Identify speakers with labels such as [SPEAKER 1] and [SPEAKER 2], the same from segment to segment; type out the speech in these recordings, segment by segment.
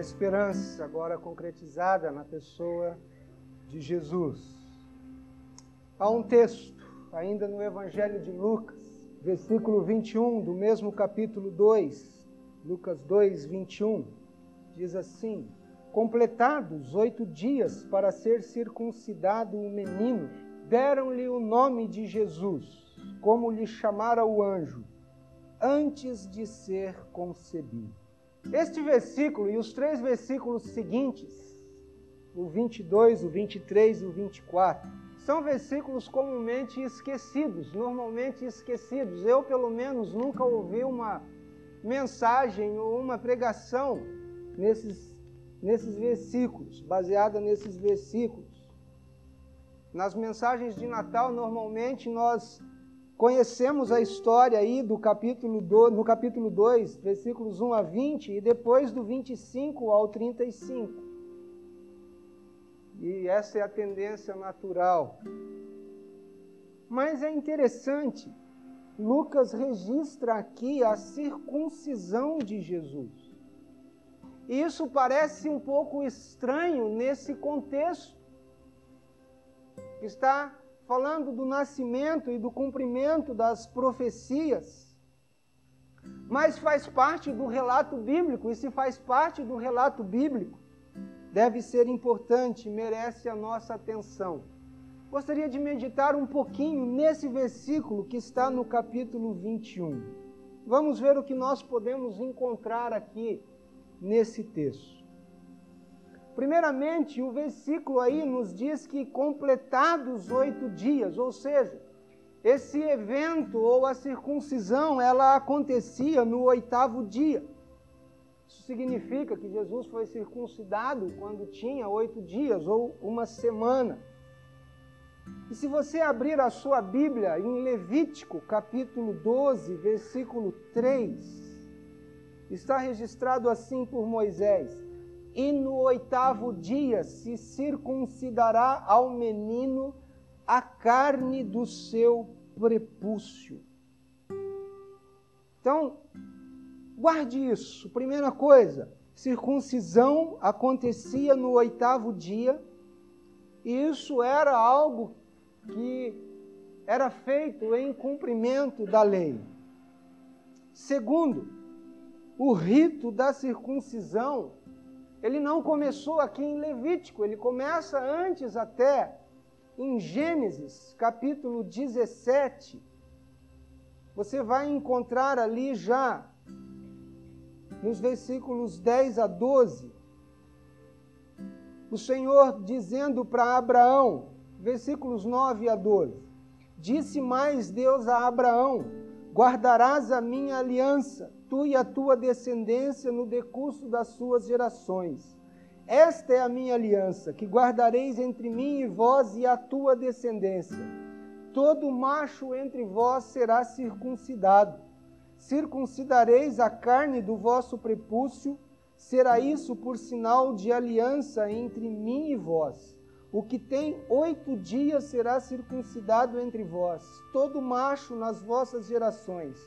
[SPEAKER 1] esperança agora concretizada na pessoa de Jesus. Há um texto, ainda no Evangelho de Lucas, versículo 21 do mesmo capítulo 2, Lucas 2, 21, diz assim: Completados oito dias para ser circuncidado o menino, deram-lhe o nome de Jesus, como lhe chamara o anjo, antes de ser concebido. Este versículo e os três versículos seguintes, o 22, o 23 e o 24, são versículos comumente esquecidos, normalmente esquecidos. Eu, pelo menos, nunca ouvi uma mensagem ou uma pregação nesses, nesses versículos, baseada nesses versículos. Nas mensagens de Natal, normalmente nós conhecemos a história aí do capítulo do, no capítulo 2, versículos 1 a 20 e depois do 25 ao 35. E essa é a tendência natural. Mas é interessante, Lucas registra aqui a circuncisão de Jesus. E isso parece um pouco estranho nesse contexto. Está falando do nascimento e do cumprimento das profecias. Mas faz parte do relato bíblico, e se faz parte do relato bíblico, deve ser importante, merece a nossa atenção. Gostaria de meditar um pouquinho nesse versículo que está no capítulo 21. Vamos ver o que nós podemos encontrar aqui nesse texto. Primeiramente, o versículo aí nos diz que completados oito dias, ou seja, esse evento ou a circuncisão, ela acontecia no oitavo dia. Isso significa que Jesus foi circuncidado quando tinha oito dias ou uma semana. E se você abrir a sua Bíblia em Levítico, capítulo 12, versículo 3, está registrado assim por Moisés: e no oitavo dia se circuncidará ao menino a carne do seu prepúcio. Então, guarde isso. Primeira coisa, circuncisão acontecia no oitavo dia, e isso era algo que era feito em cumprimento da lei. Segundo, o rito da circuncisão ele não começou aqui em Levítico, ele começa antes até em Gênesis, capítulo 17. Você vai encontrar ali já nos versículos 10 a 12, o Senhor dizendo para Abraão, versículos 9 a 12: Disse mais Deus a Abraão: Guardarás a minha aliança tu e a tua descendência no decurso das suas gerações. Esta é a minha aliança, que guardareis entre mim e vós e a tua descendência. Todo macho entre vós será circuncidado. Circuncidareis a carne do vosso prepúcio, será isso por sinal de aliança entre mim e vós. O que tem oito dias será circuncidado entre vós, todo macho nas vossas gerações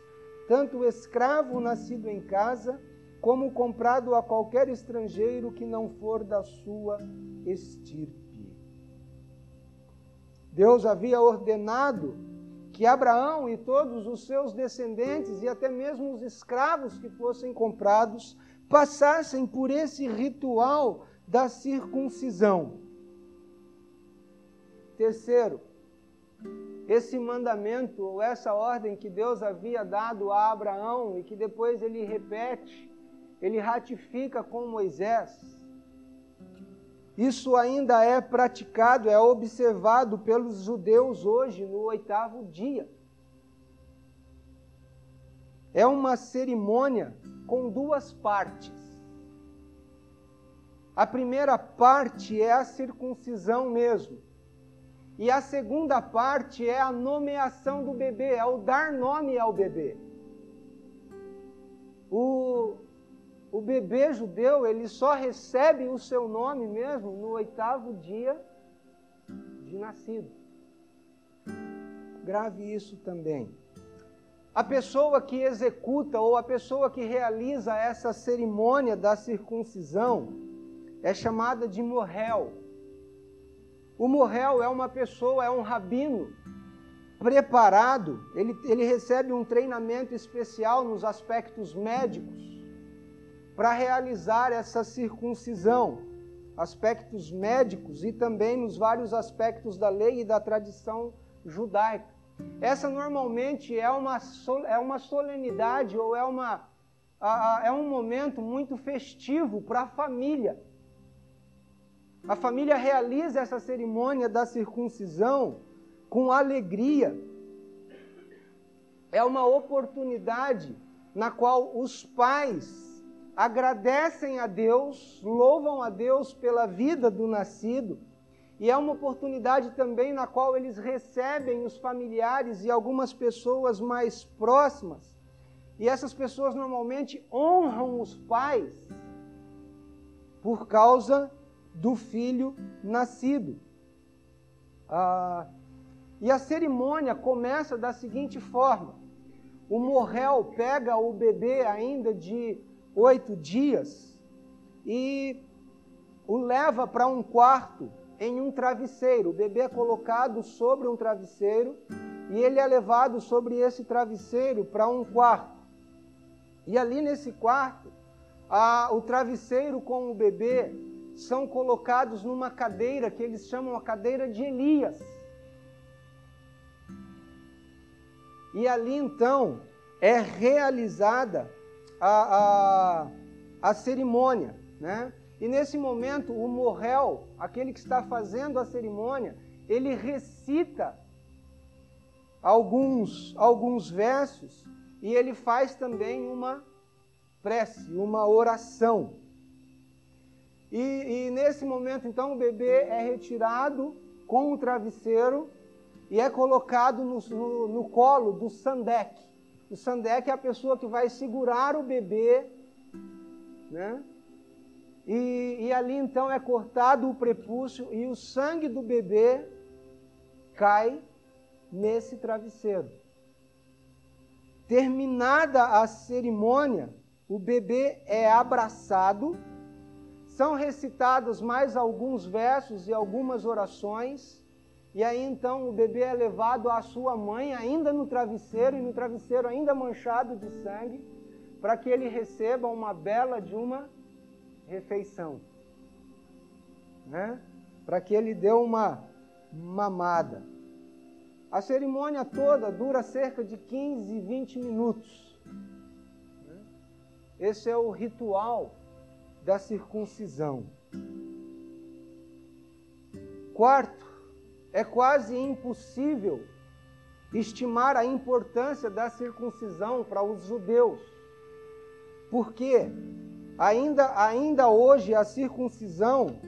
[SPEAKER 1] tanto o escravo nascido em casa, como comprado a qualquer estrangeiro que não for da sua estirpe. Deus havia ordenado que Abraão e todos os seus descendentes, e até mesmo os escravos que fossem comprados, passassem por esse ritual da circuncisão. Terceiro, esse mandamento ou essa ordem que Deus havia dado a Abraão e que depois ele repete, ele ratifica com Moisés. Isso ainda é praticado, é observado pelos judeus hoje no oitavo dia. É uma cerimônia com duas partes. A primeira parte é a circuncisão mesmo e a segunda parte é a nomeação do bebê, é o dar nome ao bebê. O, o bebê judeu, ele só recebe o seu nome mesmo no oitavo dia de nascido. Grave isso também. a pessoa que executa ou a pessoa que realiza essa cerimônia da circuncisão é chamada de morrel. O morrel é uma pessoa, é um rabino preparado, ele, ele recebe um treinamento especial nos aspectos médicos para realizar essa circuncisão, aspectos médicos e também nos vários aspectos da lei e da tradição judaica. Essa normalmente é uma, é uma solenidade ou é, uma, é um momento muito festivo para a família. A família realiza essa cerimônia da circuncisão com alegria. É uma oportunidade na qual os pais agradecem a Deus, louvam a Deus pela vida do nascido, e é uma oportunidade também na qual eles recebem os familiares e algumas pessoas mais próximas. E essas pessoas normalmente honram os pais por causa do filho nascido. Ah, e a cerimônia começa da seguinte forma: o morrel pega o bebê ainda de oito dias e o leva para um quarto em um travesseiro. O bebê é colocado sobre um travesseiro e ele é levado sobre esse travesseiro para um quarto. E ali nesse quarto, o travesseiro com o bebê são colocados numa cadeira que eles chamam a cadeira de Elias. E ali então é realizada a, a, a cerimônia, né? E nesse momento, o morrel, aquele que está fazendo a cerimônia, ele recita alguns, alguns versos e ele faz também uma prece, uma oração. E, e, nesse momento, então, o bebê é retirado com o travesseiro e é colocado no, no, no colo do sandek. O sandek é a pessoa que vai segurar o bebê, né? E, e ali então é cortado o prepúcio e o sangue do bebê cai nesse travesseiro. Terminada a cerimônia, o bebê é abraçado são recitados mais alguns versos e algumas orações, e aí então o bebê é levado à sua mãe, ainda no travesseiro, e no travesseiro ainda manchado de sangue, para que ele receba uma bela de uma refeição. Né? Para que ele dê uma mamada. A cerimônia toda dura cerca de 15, 20 minutos. Né? Esse é o ritual da circuncisão. Quarto, é quase impossível estimar a importância da circuncisão para os judeus. Porque ainda, ainda hoje a circuncisão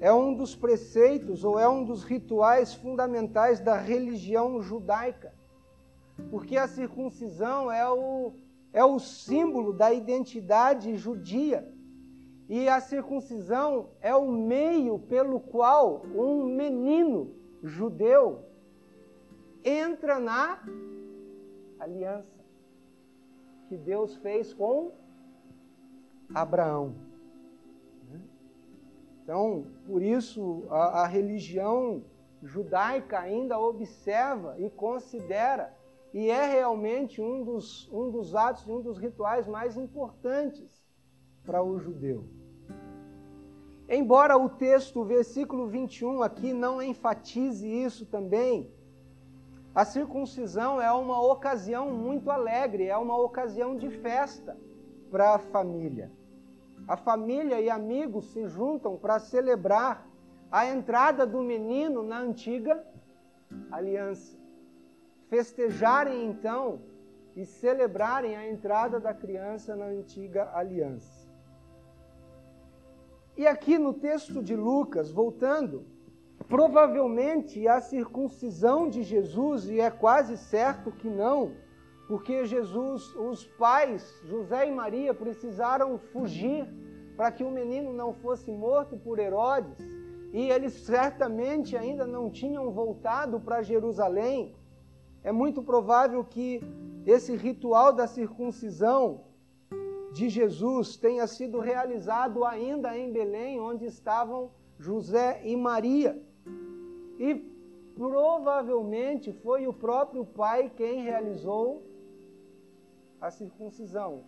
[SPEAKER 1] é um dos preceitos ou é um dos rituais fundamentais da religião judaica. Porque a circuncisão é o, é o símbolo da identidade judia. E a circuncisão é o meio pelo qual um menino judeu entra na aliança que Deus fez com Abraão. Então, por isso, a, a religião judaica ainda observa e considera, e é realmente um dos, um dos atos, um dos rituais mais importantes para o judeu. Embora o texto, o versículo 21 aqui, não enfatize isso também, a circuncisão é uma ocasião muito alegre, é uma ocasião de festa para a família. A família e amigos se juntam para celebrar a entrada do menino na antiga aliança. Festejarem então e celebrarem a entrada da criança na antiga aliança. E aqui no texto de Lucas, voltando, provavelmente a circuncisão de Jesus, e é quase certo que não, porque Jesus, os pais, José e Maria, precisaram fugir para que o menino não fosse morto por Herodes, e eles certamente ainda não tinham voltado para Jerusalém. É muito provável que esse ritual da circuncisão de Jesus tenha sido realizado ainda em Belém, onde estavam José e Maria. E provavelmente foi o próprio pai quem realizou a circuncisão.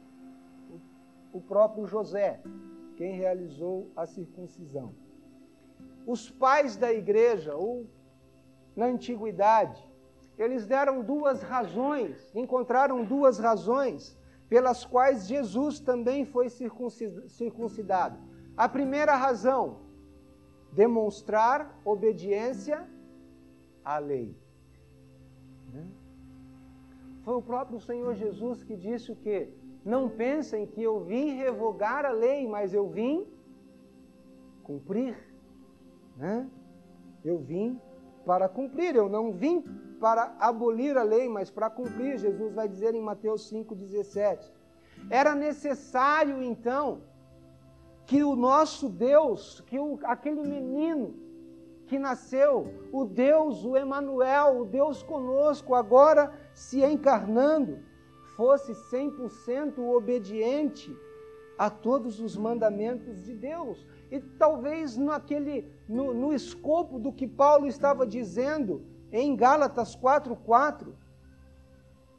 [SPEAKER 1] O próprio José quem realizou a circuncisão. Os pais da igreja, ou na antiguidade, eles deram duas razões, encontraram duas razões pelas quais Jesus também foi circuncidado. A primeira razão, demonstrar obediência à lei. Né? Foi o próprio Senhor Jesus que disse o quê? Não pensem que eu vim revogar a lei, mas eu vim cumprir. Né? Eu vim para cumprir, eu não vim para abolir a lei, mas para cumprir. Jesus vai dizer em Mateus 5,17. Era necessário, então, que o nosso Deus, que o, aquele menino que nasceu, o Deus, o Emanuel, o Deus conosco, agora se encarnando, fosse 100% obediente a todos os mandamentos de Deus. E talvez naquele, no, no escopo do que Paulo estava dizendo em Gálatas 4,4,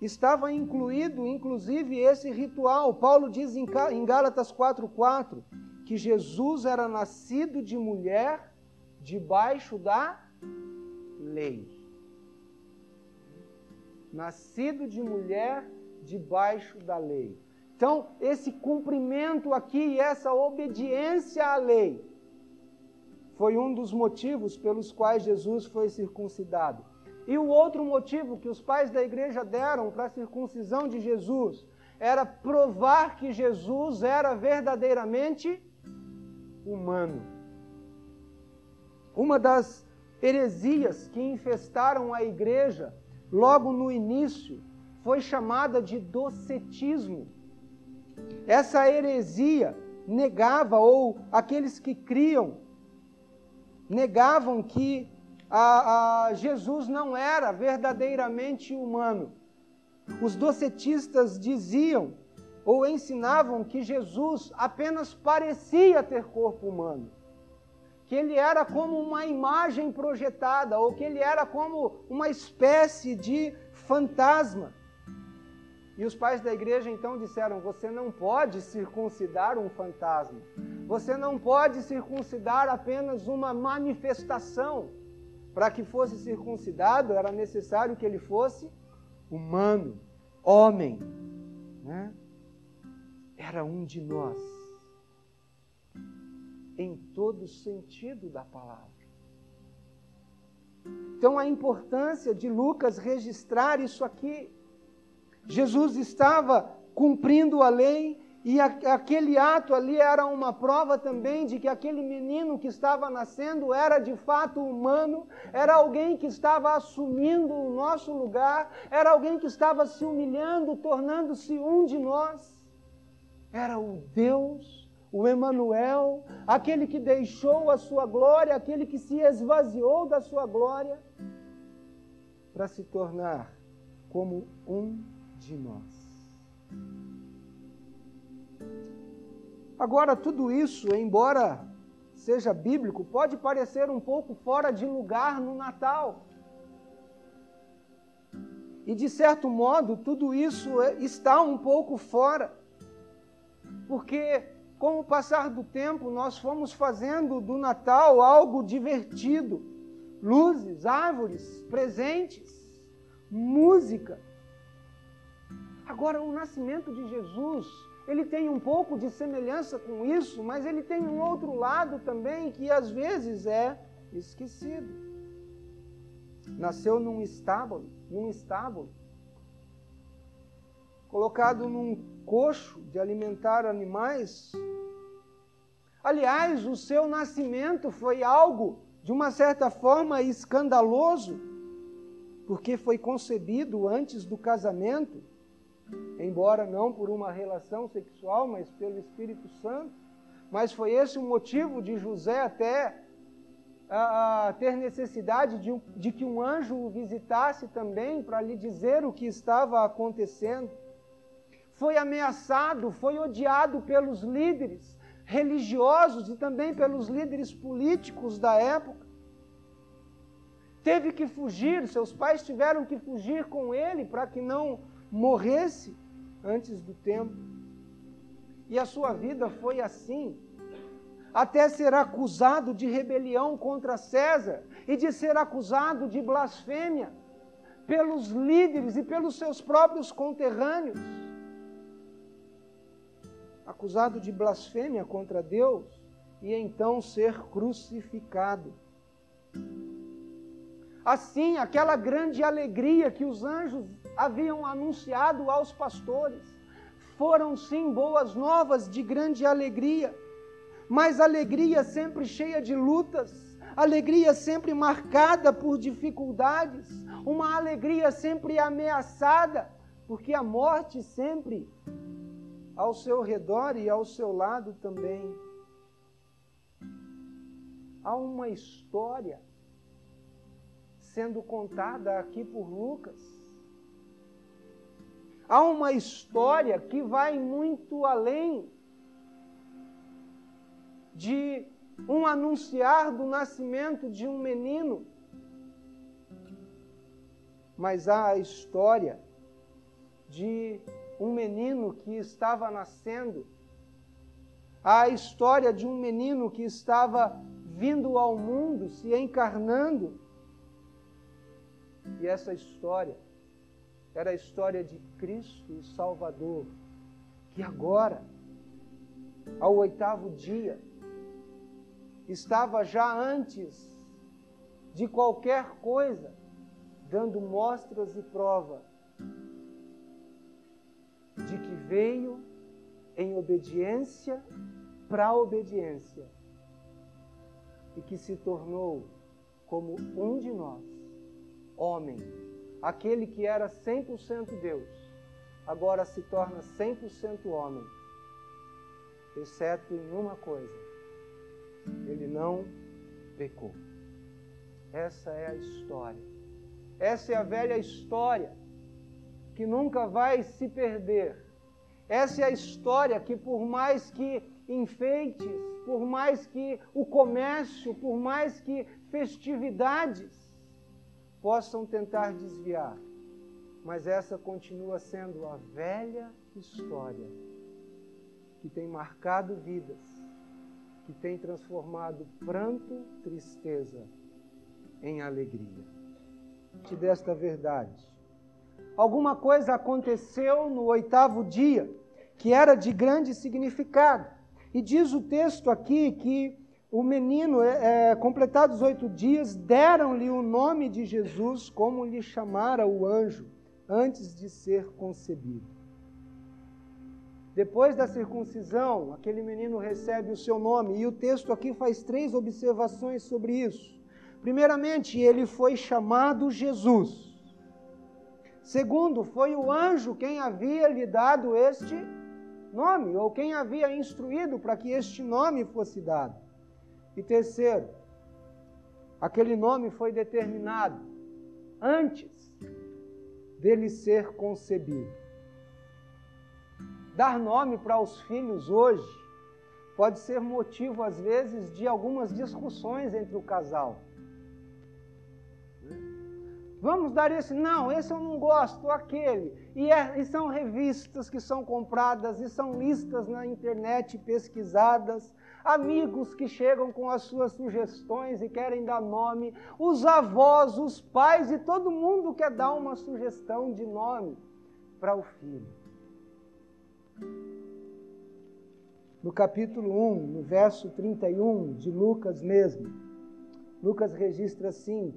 [SPEAKER 1] estava incluído, inclusive, esse ritual. Paulo diz em Gálatas 4,4 que Jesus era nascido de mulher debaixo da lei. Nascido de mulher debaixo da lei. Então, esse cumprimento aqui, essa obediência à lei, foi um dos motivos pelos quais Jesus foi circuncidado. E o outro motivo que os pais da igreja deram para a circuncisão de Jesus era provar que Jesus era verdadeiramente humano. Uma das heresias que infestaram a igreja logo no início foi chamada de docetismo. Essa heresia negava, ou aqueles que criam negavam que a, a Jesus não era verdadeiramente humano. Os docetistas diziam ou ensinavam que Jesus apenas parecia ter corpo humano, que ele era como uma imagem projetada, ou que ele era como uma espécie de fantasma. E os pais da igreja então disseram: Você não pode circuncidar um fantasma. Você não pode circuncidar apenas uma manifestação. Para que fosse circuncidado, era necessário que ele fosse humano, homem. Né? Era um de nós, em todo sentido da palavra. Então, a importância de Lucas registrar isso aqui Jesus estava cumprindo a lei e aquele ato ali era uma prova também de que aquele menino que estava nascendo era de fato humano, era alguém que estava assumindo o nosso lugar, era alguém que estava se humilhando, tornando-se um de nós. Era o Deus, o Emanuel, aquele que deixou a sua glória, aquele que se esvaziou da sua glória para se tornar como um de nós. Agora, tudo isso, embora seja bíblico, pode parecer um pouco fora de lugar no Natal. E de certo modo, tudo isso é, está um pouco fora, porque com o passar do tempo nós fomos fazendo do Natal algo divertido luzes, árvores, presentes, música. Agora, o nascimento de Jesus, ele tem um pouco de semelhança com isso, mas ele tem um outro lado também que às vezes é esquecido. Nasceu num estábulo, num estábulo, colocado num coxo de alimentar animais. Aliás, o seu nascimento foi algo, de uma certa forma, escandaloso, porque foi concebido antes do casamento embora não por uma relação sexual, mas pelo Espírito Santo. Mas foi esse o motivo de José até a, ter necessidade de, de que um anjo o visitasse também para lhe dizer o que estava acontecendo. Foi ameaçado, foi odiado pelos líderes religiosos e também pelos líderes políticos da época. Teve que fugir, seus pais tiveram que fugir com ele para que não morresse antes do tempo. E a sua vida foi assim até ser acusado de rebelião contra César e de ser acusado de blasfêmia pelos líderes e pelos seus próprios conterrâneos. Acusado de blasfêmia contra Deus e então ser crucificado. Assim, aquela grande alegria que os anjos haviam anunciado aos pastores foram sim boas novas de grande alegria mas alegria sempre cheia de lutas, alegria sempre marcada por dificuldades, uma alegria sempre ameaçada, porque a morte sempre ao seu redor e ao seu lado também. Há uma história sendo contada aqui por Lucas. Há uma história que vai muito além de um anunciar do nascimento de um menino. Mas há a história de um menino que estava nascendo, há a história de um menino que estava vindo ao mundo, se encarnando. E essa história era a história de Cristo, o Salvador, que agora, ao oitavo dia, estava já antes de qualquer coisa, dando mostras e prova de que veio em obediência para obediência e que se tornou como um de nós, homem, aquele que era 100% Deus, agora se torna 100% homem, exceto em uma coisa ele não pecou. Essa é a história. Essa é a velha história que nunca vai se perder. Essa é a história que, por mais que enfeites, por mais que o comércio, por mais que festividades possam tentar desviar, mas essa continua sendo a velha história que tem marcado vidas que tem transformado pranto, tristeza em alegria. Te desta verdade. Alguma coisa aconteceu no oitavo dia que era de grande significado. E diz o texto aqui que o menino, é, é completados oito dias, deram-lhe o nome de Jesus, como lhe chamara o anjo, antes de ser concebido. Depois da circuncisão, aquele menino recebe o seu nome, e o texto aqui faz três observações sobre isso. Primeiramente, ele foi chamado Jesus. Segundo, foi o anjo quem havia lhe dado este nome, ou quem havia instruído para que este nome fosse dado. E terceiro, aquele nome foi determinado antes dele ser concebido. Dar nome para os filhos hoje pode ser motivo, às vezes, de algumas discussões entre o casal. Vamos dar esse? Não, esse eu não gosto, aquele. E, é, e, são revistas que são compradas, e são listas na internet pesquisadas, amigos que chegam com as suas sugestões e querem dar nome, os avós, os pais e todo mundo quer dar uma sugestão de nome para o filho. No capítulo 1, no verso 31 de Lucas mesmo, Lucas registra assim: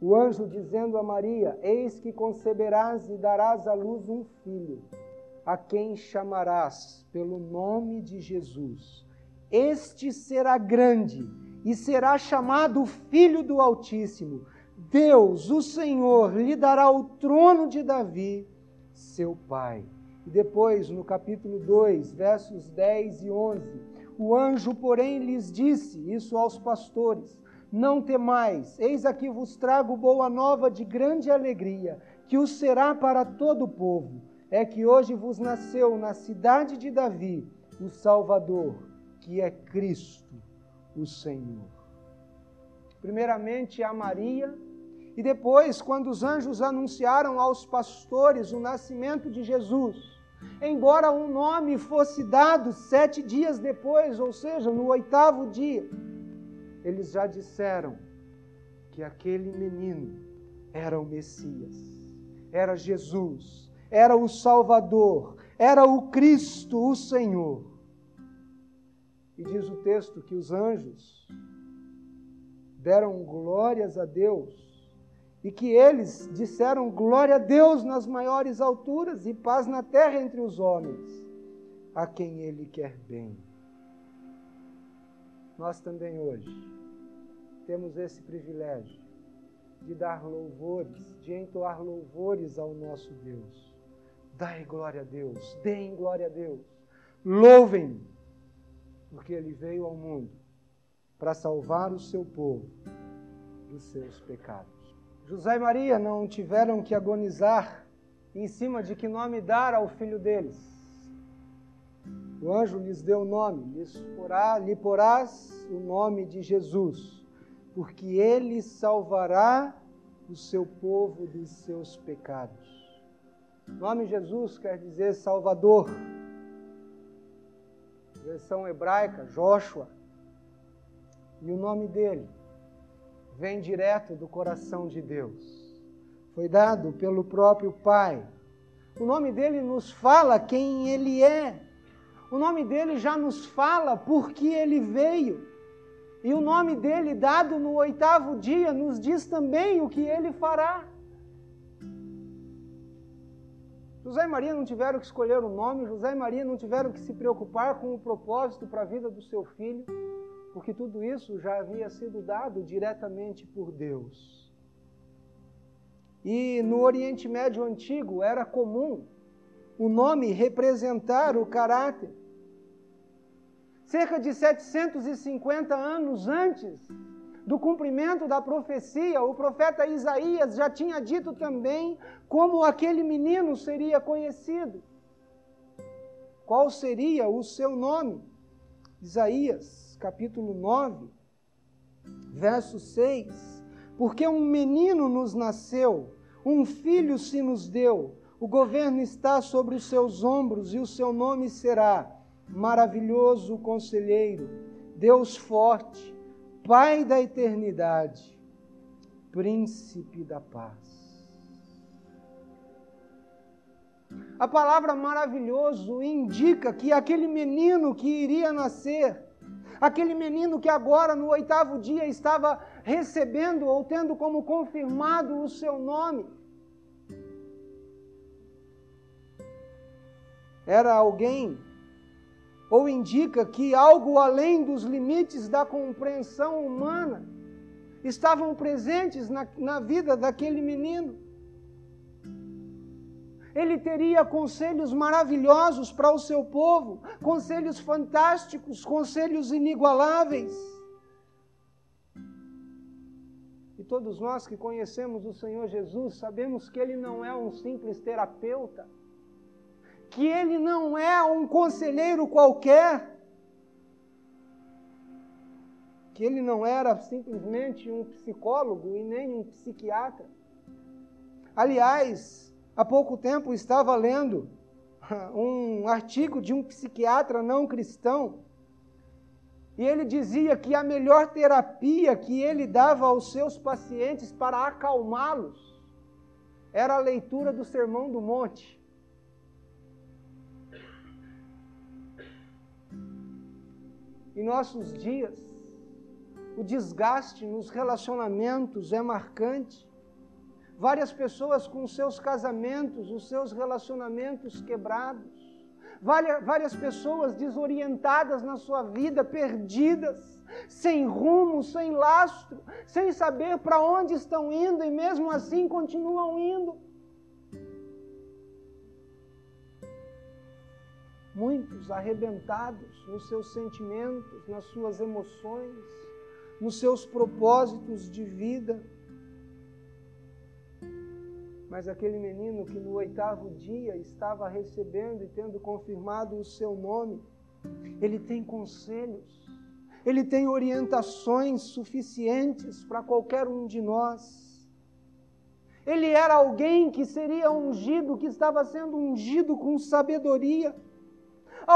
[SPEAKER 1] o anjo dizendo a Maria: Eis que conceberás e darás à luz um filho, a quem chamarás pelo nome de Jesus. Este será grande e será chamado Filho do Altíssimo. Deus, o Senhor, lhe dará o trono de Davi, seu pai e depois, no capítulo 2, versos 10 e 11, O anjo, porém, lhes disse, isso aos pastores: Não temais, eis aqui vos trago boa nova de grande alegria, que o será para todo o povo. É que hoje vos nasceu na cidade de Davi o Salvador, que é Cristo, o Senhor. Primeiramente a Maria, e depois, quando os anjos anunciaram aos pastores o nascimento de Jesus, embora um nome fosse dado sete dias depois, ou seja, no oitavo dia, eles já disseram que aquele menino era o Messias, era Jesus, era o Salvador, era o Cristo, o Senhor. E diz o texto que os anjos deram glórias a Deus e que eles disseram glória a Deus nas maiores alturas e paz na terra entre os homens, a quem Ele quer bem. Nós também hoje temos esse privilégio de dar louvores, de entoar louvores ao nosso Deus. Dai glória a Deus, deem glória a Deus, louvem, porque Ele veio ao mundo para salvar o seu povo dos seus pecados. José e Maria não tiveram que agonizar em cima de que nome dar ao filho deles. O anjo lhes deu o nome, lhes porá, lhe porás o nome de Jesus, porque ele salvará o seu povo dos seus pecados. O nome Jesus quer dizer Salvador. Versão hebraica, Joshua. E o nome dele vem direto do coração de Deus. Foi dado pelo próprio Pai. O nome dele nos fala quem ele é. O nome dele já nos fala por que ele veio. E o nome dele, dado no oitavo dia, nos diz também o que ele fará. José e Maria não tiveram que escolher o nome, José e Maria não tiveram que se preocupar com o propósito para a vida do seu filho porque tudo isso já havia sido dado diretamente por Deus. E no Oriente Médio antigo era comum o nome representar o caráter. Cerca de 750 anos antes do cumprimento da profecia, o profeta Isaías já tinha dito também como aquele menino seria conhecido. Qual seria o seu nome? Isaías capítulo 9, verso 6. Porque um menino nos nasceu, um filho se nos deu, o governo está sobre os seus ombros e o seu nome será Maravilhoso Conselheiro, Deus Forte, Pai da Eternidade, Príncipe da Paz. A palavra maravilhoso indica que aquele menino que iria nascer Aquele menino que agora, no oitavo dia, estava recebendo ou tendo como confirmado o seu nome. Era alguém, ou indica que algo além dos limites da compreensão humana estavam presentes na, na vida daquele menino ele teria conselhos maravilhosos para o seu povo, conselhos fantásticos, conselhos inigualáveis. E todos nós que conhecemos o Senhor Jesus sabemos que ele não é um simples terapeuta, que ele não é um conselheiro qualquer, que ele não era simplesmente um psicólogo e nem um psiquiatra. Aliás, Há pouco tempo estava lendo um artigo de um psiquiatra não cristão e ele dizia que a melhor terapia que ele dava aos seus pacientes para acalmá-los era a leitura do Sermão do Monte. Em nossos dias, o desgaste nos relacionamentos é marcante várias pessoas com seus casamentos, os seus relacionamentos quebrados, várias, pessoas desorientadas na sua vida, perdidas, sem rumo, sem lastro, sem saber para onde estão indo e mesmo assim continuam indo. Muitos arrebentados nos seus sentimentos, nas suas emoções, nos seus propósitos de vida. Mas aquele menino que no oitavo dia estava recebendo e tendo confirmado o seu nome, ele tem conselhos, ele tem orientações suficientes para qualquer um de nós. Ele era alguém que seria ungido, que estava sendo ungido com sabedoria.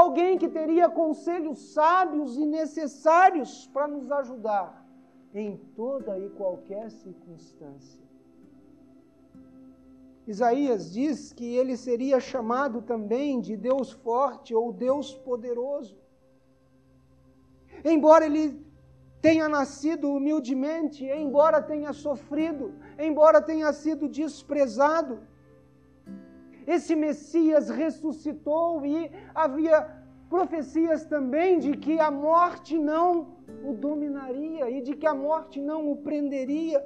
[SPEAKER 1] Alguém que teria conselhos sábios e necessários para nos ajudar em toda e qualquer circunstância. Isaías diz que ele seria chamado também de Deus forte ou Deus poderoso. Embora ele tenha nascido humildemente, embora tenha sofrido, embora tenha sido desprezado, esse Messias ressuscitou e havia profecias também de que a morte não o dominaria e de que a morte não o prenderia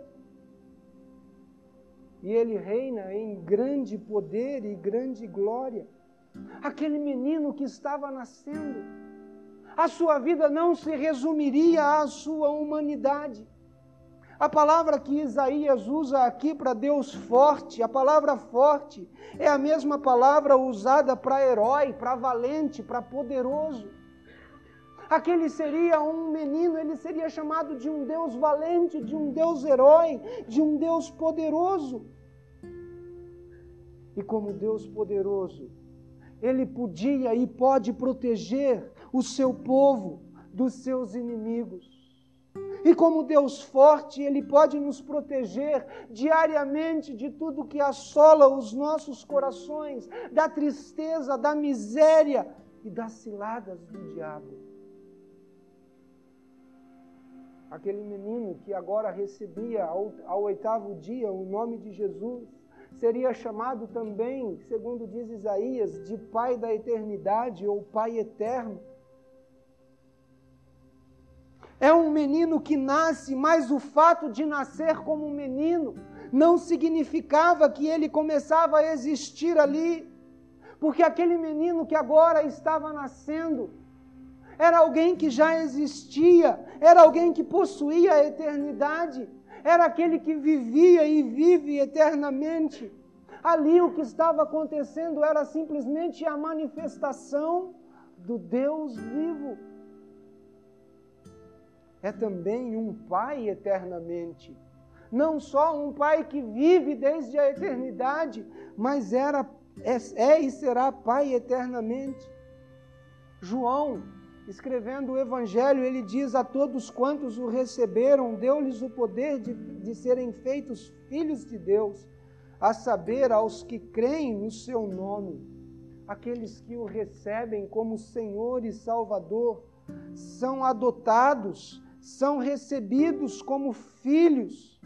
[SPEAKER 1] e ele reina em grande poder e grande glória. Aquele menino que estava nascendo, a sua vida não se resumiria à sua humanidade. A palavra que Isaías usa aqui para Deus forte, a palavra forte, é a mesma palavra usada para herói, para valente, para poderoso. Aquele seria um menino, ele seria chamado de um Deus valente, de um Deus herói, de um Deus poderoso e como Deus poderoso, Ele podia e pode proteger o seu povo dos seus inimigos. E como Deus forte, Ele pode nos proteger diariamente de tudo que assola os nossos corações, da tristeza, da miséria e das ciladas do diabo. Aquele menino que agora recebia ao, ao oitavo dia o nome de Jesus, seria chamado também, segundo diz Isaías, de Pai da eternidade ou Pai eterno. É um menino que nasce, mas o fato de nascer como um menino não significava que ele começava a existir ali, porque aquele menino que agora estava nascendo era alguém que já existia, era alguém que possuía a eternidade era aquele que vivia e vive eternamente. Ali o que estava acontecendo era simplesmente a manifestação do Deus vivo. É também um Pai eternamente. Não só um Pai que vive desde a eternidade, mas era, é, é e será Pai eternamente. João escrevendo o Evangelho, ele diz a todos quantos o receberam, deu-lhes o poder de, de serem feitos filhos de Deus, a saber, aos que creem no seu nome, aqueles que o recebem como Senhor e Salvador, são adotados, são recebidos como filhos.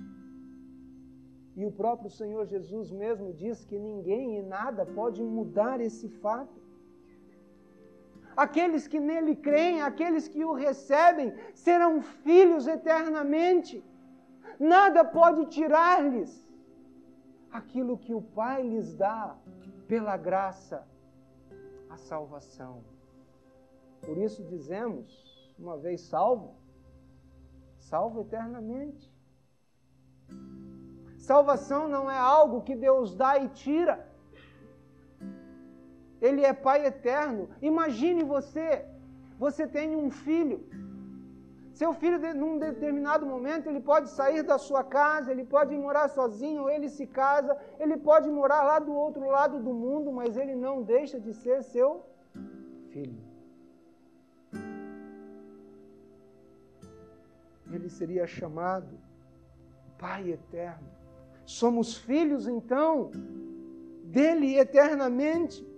[SPEAKER 1] E o próprio Senhor Jesus mesmo diz que ninguém e nada pode mudar esse fato aqueles que nele creem, aqueles que o recebem, serão filhos eternamente. Nada pode tirar-lhes aquilo que o Pai lhes dá pela graça, a salvação. Por isso dizemos, uma vez salvo, salvo eternamente. Salvação não é algo que Deus dá e tira. Ele é Pai eterno. Imagine você, você tem um filho. Seu filho, num determinado momento, ele pode sair da sua casa, ele pode morar sozinho, ele se casa, ele pode morar lá do outro lado do mundo, mas ele não deixa de ser seu filho. Ele seria chamado Pai eterno. Somos filhos, então, dele eternamente.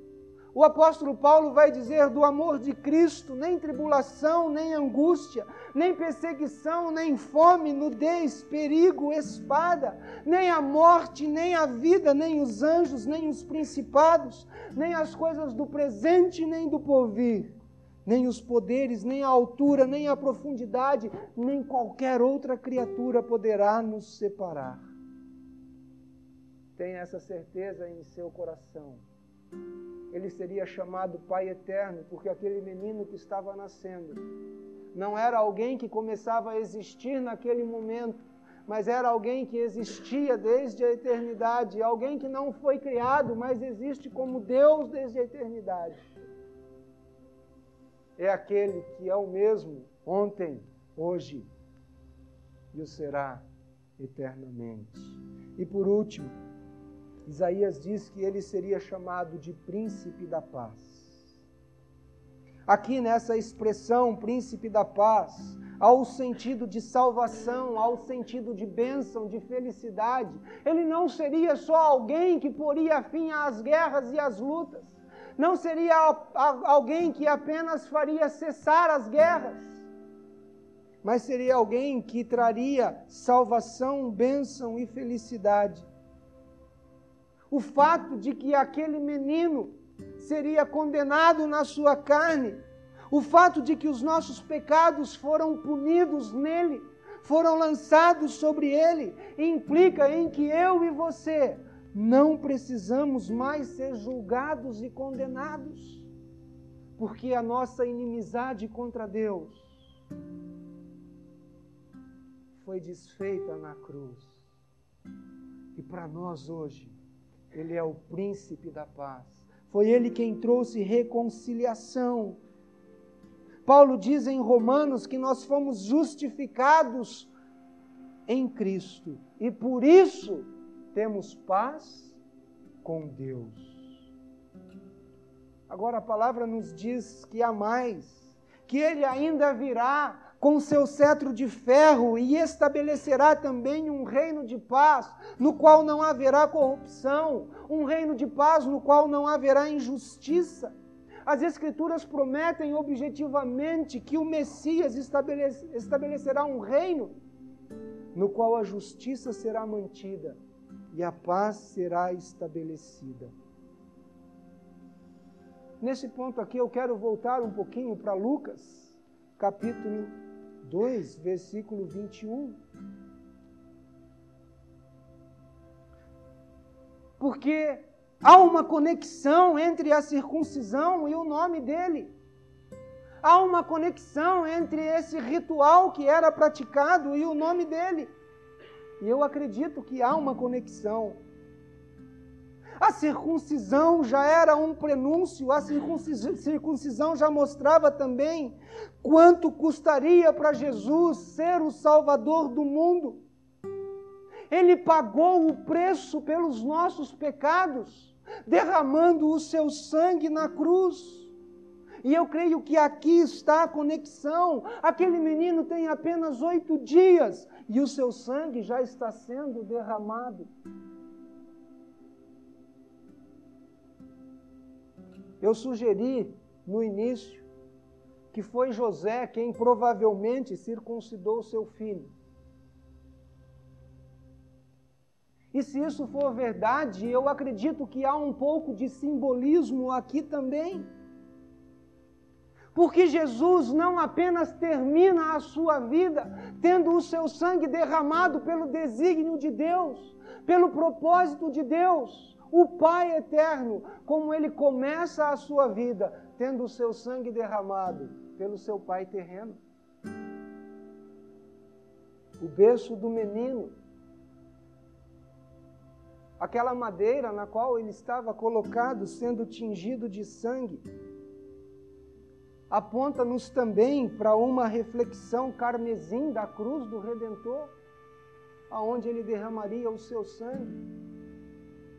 [SPEAKER 1] O apóstolo Paulo vai dizer do amor de Cristo, nem tribulação, nem angústia, nem perseguição, nem fome, nudez, perigo, espada, nem a morte, nem a vida, nem os anjos, nem os principados, nem as coisas do presente, nem do porvir, nem os poderes, nem a altura, nem a profundidade, nem qualquer outra criatura poderá nos separar. Tenha essa certeza em seu coração ele seria chamado Pai Eterno, porque aquele menino que estava nascendo não era alguém que começava a existir naquele momento, mas era alguém que existia desde a eternidade, alguém que não foi criado, mas existe como Deus desde a eternidade. É aquele que é o mesmo ontem, hoje e o será eternamente. E por último, Isaías diz que ele seria chamado de príncipe da paz. Aqui nessa expressão, príncipe da paz, ao sentido de salvação, ao sentido de bênção, de felicidade. Ele não seria só alguém que poria fim às guerras e às lutas. Não seria alguém que apenas faria cessar as guerras. Mas seria alguém que traria salvação, bênção e felicidade o fato de que aquele menino seria condenado na sua carne, o fato de que os nossos pecados foram punidos nele, foram lançados sobre ele, implica em que eu e você não precisamos mais ser julgados e condenados, porque a nossa inimizade contra Deus foi desfeita na cruz. E para nós hoje, ele é o príncipe da paz. Foi ele quem trouxe reconciliação. Paulo diz em Romanos que nós fomos justificados em Cristo e por isso temos paz com Deus. Agora a palavra nos diz que há mais, que ele ainda virá com seu cetro de ferro e estabelecerá também um reino de paz, no qual não haverá corrupção, um reino de paz no qual não haverá injustiça. As Escrituras prometem objetivamente que o Messias estabelecerá um reino no qual a justiça será mantida e a paz será estabelecida. Nesse ponto aqui eu quero voltar um pouquinho para Lucas, capítulo 2, versículo 21. Porque há uma conexão entre a circuncisão e o nome dele. Há uma conexão entre esse ritual que era praticado e o nome dele. E eu acredito que há uma conexão. A circuncisão já era um prenúncio, a circuncisão já mostrava também quanto custaria para Jesus ser o Salvador do mundo. Ele pagou o preço pelos nossos pecados, derramando o seu sangue na cruz. E eu creio que aqui está a conexão. Aquele menino tem apenas oito dias e o seu sangue já está sendo derramado. Eu sugeri no início que foi José quem provavelmente circuncidou seu filho. E se isso for verdade, eu acredito que há um pouco de simbolismo aqui também. Porque Jesus não apenas termina a sua vida tendo o seu sangue derramado pelo desígnio de Deus, pelo propósito de Deus, o Pai eterno, como ele começa a sua vida tendo o seu sangue derramado pelo seu Pai terreno. O berço do menino, aquela madeira na qual ele estava colocado, sendo tingido de sangue, aponta-nos também para uma reflexão carmesim da cruz do Redentor, aonde ele derramaria o seu sangue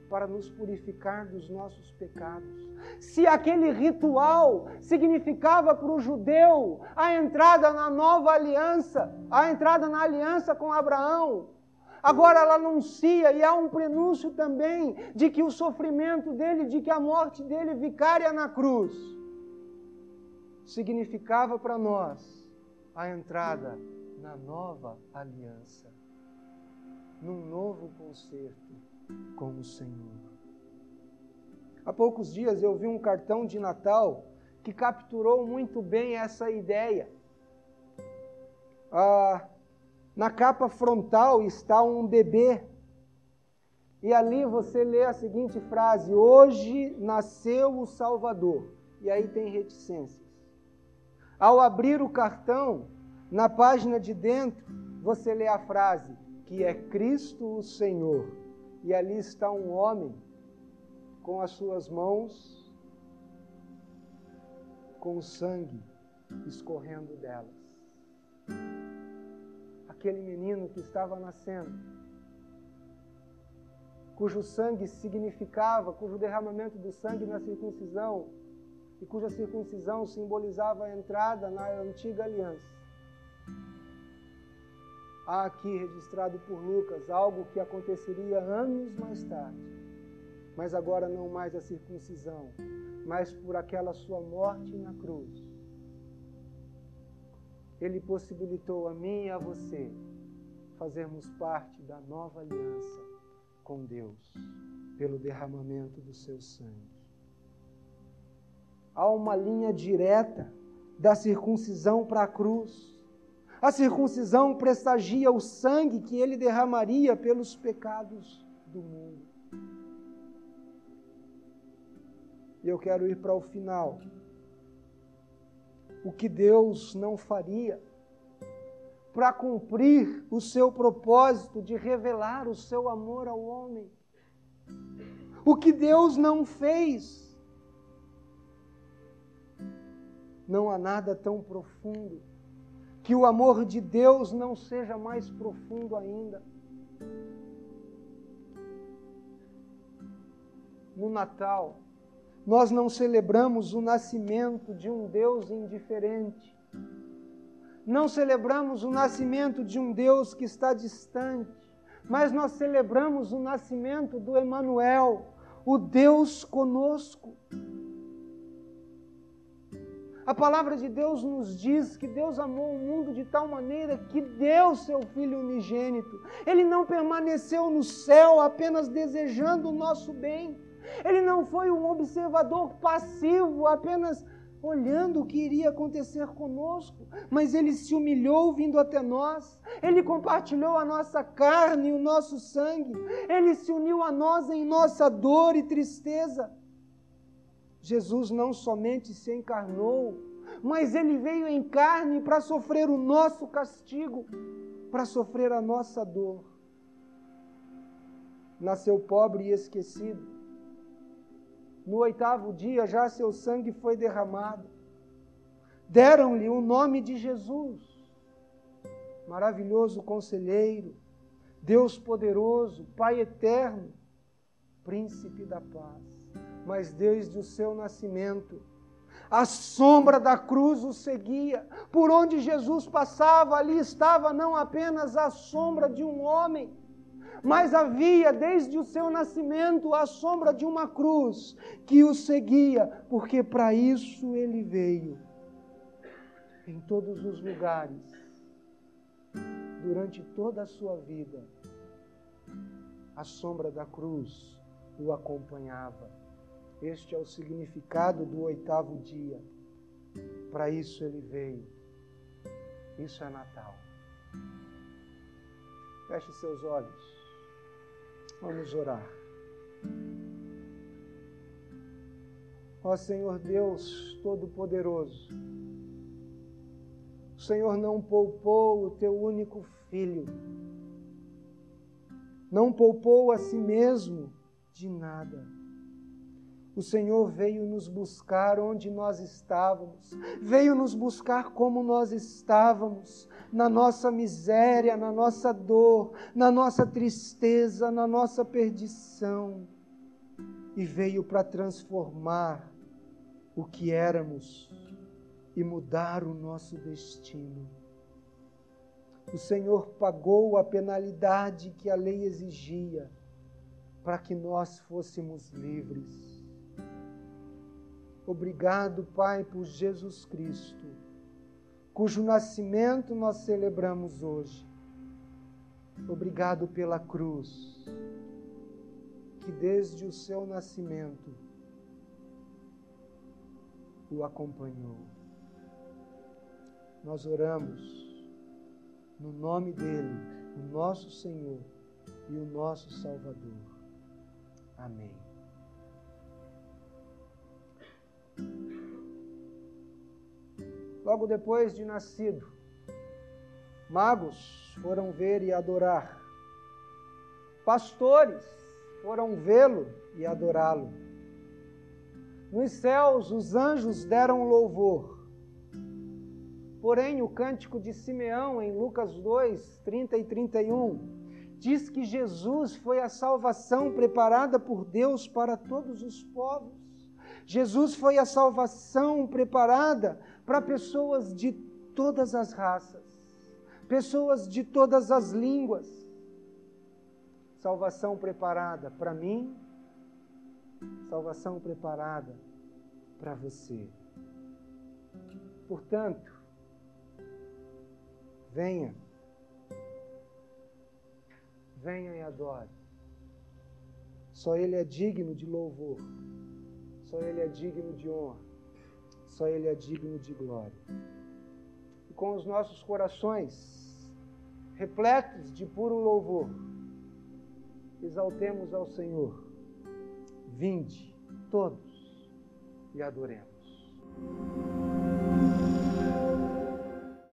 [SPEAKER 1] para nos purificar dos nossos pecados. Se aquele ritual significava para o judeu a entrada na nova aliança, a entrada na aliança com Abraão, agora ela anuncia e há um prenúncio também de que o sofrimento dele, de que a morte dele vicária na cruz, significava para nós a entrada na nova aliança, num novo concerto com o Senhor. Há poucos dias eu vi um cartão de Natal que capturou muito bem essa ideia. Ah, na capa frontal está um bebê E ali você lê a seguinte frase: Hoje nasceu o Salvador. E aí tem reticências. Ao abrir o cartão, na página de dentro, você lê a frase: Que é Cristo o Senhor. E ali está um homem com as suas mãos com sangue escorrendo delas. Aquele menino que estava nascendo cujo sangue significava, cujo derramamento do sangue na circuncisão e cuja circuncisão simbolizava a entrada na antiga aliança. Há aqui registrado por Lucas algo que aconteceria anos mais tarde, mas agora não mais a circuncisão, mas por aquela sua morte na cruz. Ele possibilitou a mim e a você fazermos parte da nova aliança com Deus pelo derramamento do seu sangue. Há uma linha direta da circuncisão para a cruz. A circuncisão prestagia o sangue que ele derramaria pelos pecados do mundo. E eu quero ir para o final. O que Deus não faria para cumprir o seu propósito de revelar o seu amor ao homem. O que Deus não fez. Não há nada tão profundo que o amor de Deus não seja mais profundo ainda. No Natal, nós não celebramos o nascimento de um Deus indiferente não celebramos o nascimento de um Deus que está distante, mas nós celebramos o nascimento do Emanuel, o Deus conosco. A palavra de Deus nos diz que Deus amou o mundo de tal maneira que deu seu Filho unigênito. Ele não permaneceu no céu apenas desejando o nosso bem. Ele não foi um observador passivo, apenas olhando o que iria acontecer conosco, mas ele se humilhou vindo até nós, ele compartilhou a nossa carne e o nosso sangue, ele se uniu a nós em nossa dor e tristeza. Jesus não somente se encarnou, mas ele veio em carne para sofrer o nosso castigo, para sofrer a nossa dor. Nasceu pobre e esquecido no oitavo dia já seu sangue foi derramado. Deram-lhe o nome de Jesus. Maravilhoso conselheiro, Deus poderoso, Pai eterno, príncipe da paz. Mas desde o seu nascimento, a sombra da cruz o seguia. Por onde Jesus passava, ali estava não apenas a sombra de um homem, mas havia desde o seu nascimento a sombra de uma cruz que o seguia, porque para isso ele veio. Em todos os lugares, durante toda a sua vida, a sombra da cruz o acompanhava. Este é o significado do oitavo dia. Para isso ele veio. Isso é Natal. Feche seus olhos. Vamos orar. Ó Senhor Deus Todo-Poderoso, o Senhor não poupou o teu único filho, não poupou a si mesmo de nada o Senhor veio nos buscar onde nós estávamos, veio nos buscar como nós estávamos, na nossa miséria, na nossa dor, na nossa tristeza, na nossa perdição, e veio para transformar o que éramos e mudar o nosso destino. O Senhor pagou a penalidade que a lei exigia para que nós fôssemos livres. Obrigado, Pai, por Jesus Cristo, cujo nascimento nós celebramos hoje. Obrigado pela cruz, que desde o seu nascimento o acompanhou. Nós oramos no nome dele, o nosso Senhor e o nosso Salvador. Amém. Logo depois de nascido, magos foram ver e adorar. Pastores foram vê-lo e adorá-lo. Nos céus, os anjos deram louvor. Porém, o cântico de Simeão, em Lucas 2, 30 e 31, diz que Jesus foi a salvação preparada por Deus para todos os povos. Jesus foi a salvação preparada para pessoas de todas as raças, pessoas de todas as línguas. Salvação preparada para mim, salvação preparada para você. Portanto, venha venha e adore. Só Ele é digno de louvor, só Ele é digno de honra, só Ele é digno de glória. E com os nossos corações repletos de puro louvor, exaltemos ao Senhor. Vinde todos e adoremos.